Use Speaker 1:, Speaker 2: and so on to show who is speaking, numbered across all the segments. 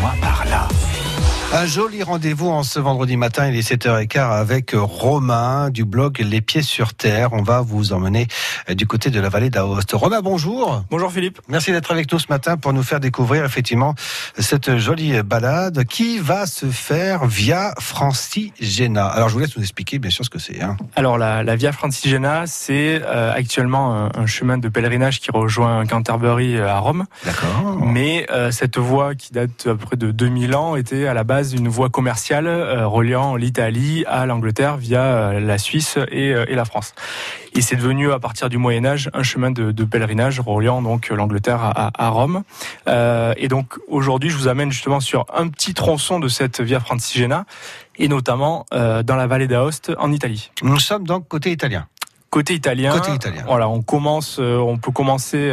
Speaker 1: moi par là.
Speaker 2: Un joli rendez-vous en ce vendredi matin, il est 7h15 avec Romain du blog Les Pieds sur Terre. On va vous emmener du côté de la vallée d'Aoste. Romain, bonjour.
Speaker 3: Bonjour Philippe.
Speaker 2: Merci d'être avec nous ce matin pour nous faire découvrir effectivement cette jolie balade qui va se faire via Francigena. Alors je vous laisse nous expliquer bien sûr ce que c'est. Hein.
Speaker 3: Alors la, la Via Francigena, c'est euh, actuellement un, un, chemin de pèlerinage qui rejoint Canterbury euh, à Rome.
Speaker 2: D'accord.
Speaker 3: Mais euh, cette voie qui date à peu près de 2000 ans était à la base une voie commerciale euh, reliant l'Italie à l'Angleterre via euh, la Suisse et, euh, et, la France. Et c'est devenu à partir du Moyen Âge un chemin de, de pèlerinage reliant donc l'Angleterre à, à, Rome. et donc aujourd'hui, je vous amène justement sur un petit tronçon de cette Via Francigena et notamment dans la vallée d'Aoste en Italie.
Speaker 2: Nous sommes donc côté italien.
Speaker 3: Côté italien,
Speaker 2: Côté italien.
Speaker 3: voilà, on commence, on peut commencer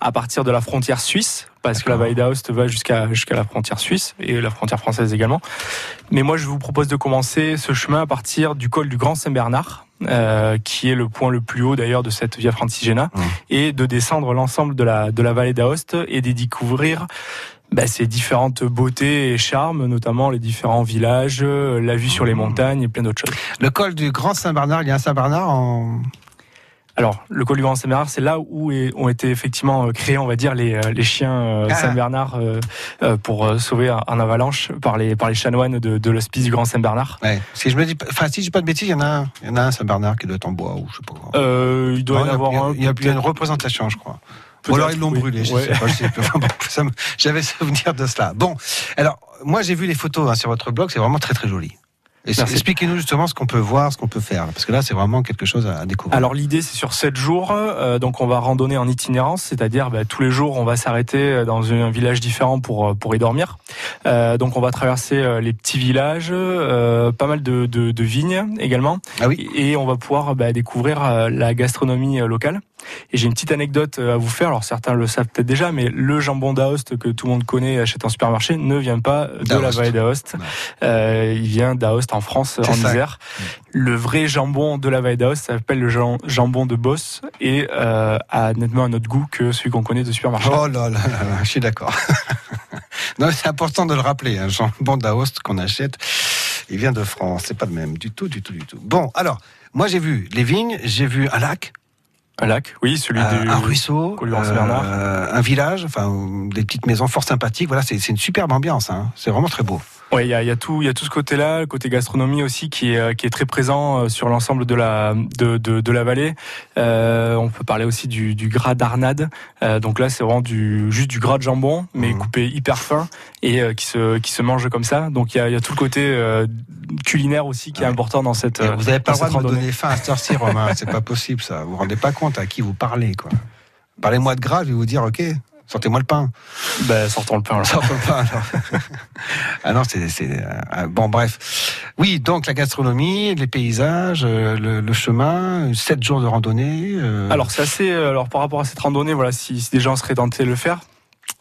Speaker 3: à partir de la frontière suisse parce que la vallée d'Aoste va jusqu'à jusqu'à la frontière suisse et la frontière française également. Mais moi, je vous propose de commencer ce chemin à partir du col du Grand Saint-Bernard, euh, qui est le point le plus haut d'ailleurs de cette Via Francigena, mmh. et de descendre l'ensemble de la de la vallée d'Aoste et d'y découvrir bah, ces différentes beautés et charmes, notamment les différents villages, la vue sur les montagnes et plein d'autres choses.
Speaker 2: Le col du Grand Saint-Bernard, il y a un Saint-Bernard en
Speaker 3: alors, le col du Grand Saint-Bernard, c'est là où ont été effectivement créés, on va dire, les, les chiens Saint-Bernard euh, pour sauver un avalanche par les, par les chanoines de, de l'hospice du Grand Saint-Bernard.
Speaker 2: Ouais. Si je me dis, enfin, si je dis pas de bêtises, il y en a un, il y en a un Saint-Bernard qui doit être en bois ou je sais pas.
Speaker 3: Euh, il doit
Speaker 2: non,
Speaker 3: y en avoir
Speaker 2: il y a,
Speaker 3: un.
Speaker 2: Il y a, il y a une représentation, je crois. Ou alors ils l'ont
Speaker 3: oui.
Speaker 2: brûlé, je
Speaker 3: Ouais.
Speaker 2: sais pas. J'avais souvenir de cela. Bon, alors moi j'ai vu les photos hein, sur votre blog, c'est vraiment très très joli. Expliquez-nous justement ce qu'on peut voir, ce qu'on peut faire, parce que là c'est vraiment quelque chose à découvrir.
Speaker 3: Alors l'idée c'est sur 7 jours, euh, donc on va randonner en itinérance, c'est-à-dire bah, tous les jours on va s'arrêter dans un village différent pour pour y dormir. Euh, donc on va traverser euh, les petits villages, euh, pas mal de, de, de, vignes également,
Speaker 2: ah oui.
Speaker 3: et on va pouvoir bah, découvrir euh, la gastronomie locale. Et j'ai une petite anecdote à vous faire. Alors certains le savent peut-être déjà, mais le jambon d'Aoste que tout le monde connaît et achète en supermarché ne vient pas de la vallée d'Aoste. Euh, il vient d'Aoste en France, en
Speaker 2: ça.
Speaker 3: Isère. Le vrai jambon de la vallée d'Aoste s'appelle le jambon de Boss et euh, a nettement un autre goût que celui qu'on connaît de supermarché.
Speaker 2: Oh là là, là, là je suis d'accord. non, c'est important de le rappeler. Un jambon d'Aoste qu'on achète, il vient de France. C'est pas le même du tout, du tout, du tout. Bon, alors, moi j'ai vu les vignes, j'ai vu un lac.
Speaker 3: Un lac, oui, celui
Speaker 2: euh,
Speaker 3: du
Speaker 2: un ruisseau,
Speaker 3: euh,
Speaker 2: un village, enfin des petites maisons fort sympathiques. Voilà, c'est une superbe ambiance. Hein. C'est vraiment très beau.
Speaker 3: Oui, il y a, y a, tout, il y a tout ce côté-là, le côté gastronomie aussi, qui est, qui est très présent euh, sur l'ensemble de la de, de, de la vallée. Euh, on peut parler aussi du, du gras d'arnade. Euh, donc là, c'est vraiment du juste du gras de jambon, mais mmh. coupé hyper fin et euh, qui se qui se mange comme ça. Donc il y a, y a, tout le côté euh, culinaire aussi qui est important dans cette.
Speaker 2: Et vous n'avez pas le droit de me donner faim à cette heure-ci, Romain. c'est pas possible, ça. Vous vous rendez pas compte à qui vous parlez, quoi. Parlez-moi de gras, je vais vous dire, ok. Sortez-moi le pain.
Speaker 3: Ben, sortons le pain. Alors.
Speaker 2: Sortons le pain. Alors. ah non, c'est euh, bon. Bref, oui. Donc la gastronomie, les paysages, euh, le, le, chemin, sept jours de randonnée. Euh...
Speaker 3: Alors c'est assez. Alors par rapport à cette randonnée, voilà, si, si des gens seraient tentés de le faire,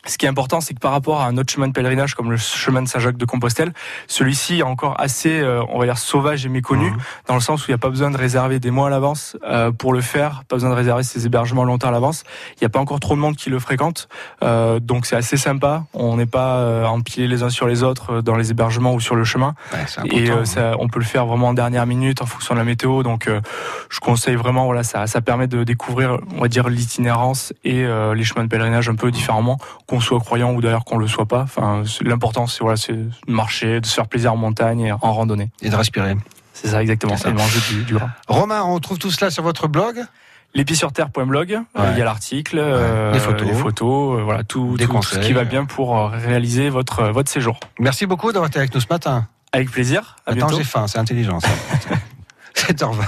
Speaker 3: ce qui est important, c'est que par rapport à un autre chemin de pèlerinage comme le chemin de Saint-Jacques de Compostelle, celui-ci est encore assez, euh, on va dire, sauvage et méconnu, mmh. dans le sens où il n'y a pas besoin de réserver des mois à l'avance euh, pour le faire, pas besoin de réserver ses hébergements longtemps à l'avance. Il n'y a pas encore trop de monde qui le fréquente, euh, donc c'est assez sympa. On n'est pas euh, empilés les uns sur les autres dans les hébergements ou sur le chemin.
Speaker 2: Ouais,
Speaker 3: et euh, ça, on peut le faire vraiment en dernière minute en fonction de la météo. Donc euh, je conseille vraiment, voilà, ça, ça permet de découvrir, on va dire, l'itinérance et euh, les chemins de pèlerinage un peu différemment qu'on soit croyant ou d'ailleurs qu'on le soit pas. Enfin, l'important c'est voilà, c'est de marcher, de se faire plaisir en montagne et en randonnée.
Speaker 2: Et de respirer.
Speaker 3: C'est ça exactement, c'est manger du, du gras.
Speaker 2: Romain, on trouve tout cela sur votre blog
Speaker 3: L'épisurterre.blog, ouais. euh, il y a l'article, euh,
Speaker 2: les photos,
Speaker 3: les photos voilà, tout,
Speaker 2: Des
Speaker 3: tout, tout ce qui va bien pour euh, réaliser votre, votre séjour.
Speaker 2: Merci beaucoup d'avoir été avec nous ce matin.
Speaker 3: Avec plaisir. À
Speaker 2: Attends, j'ai faim, c'est intelligent ça. 7h20.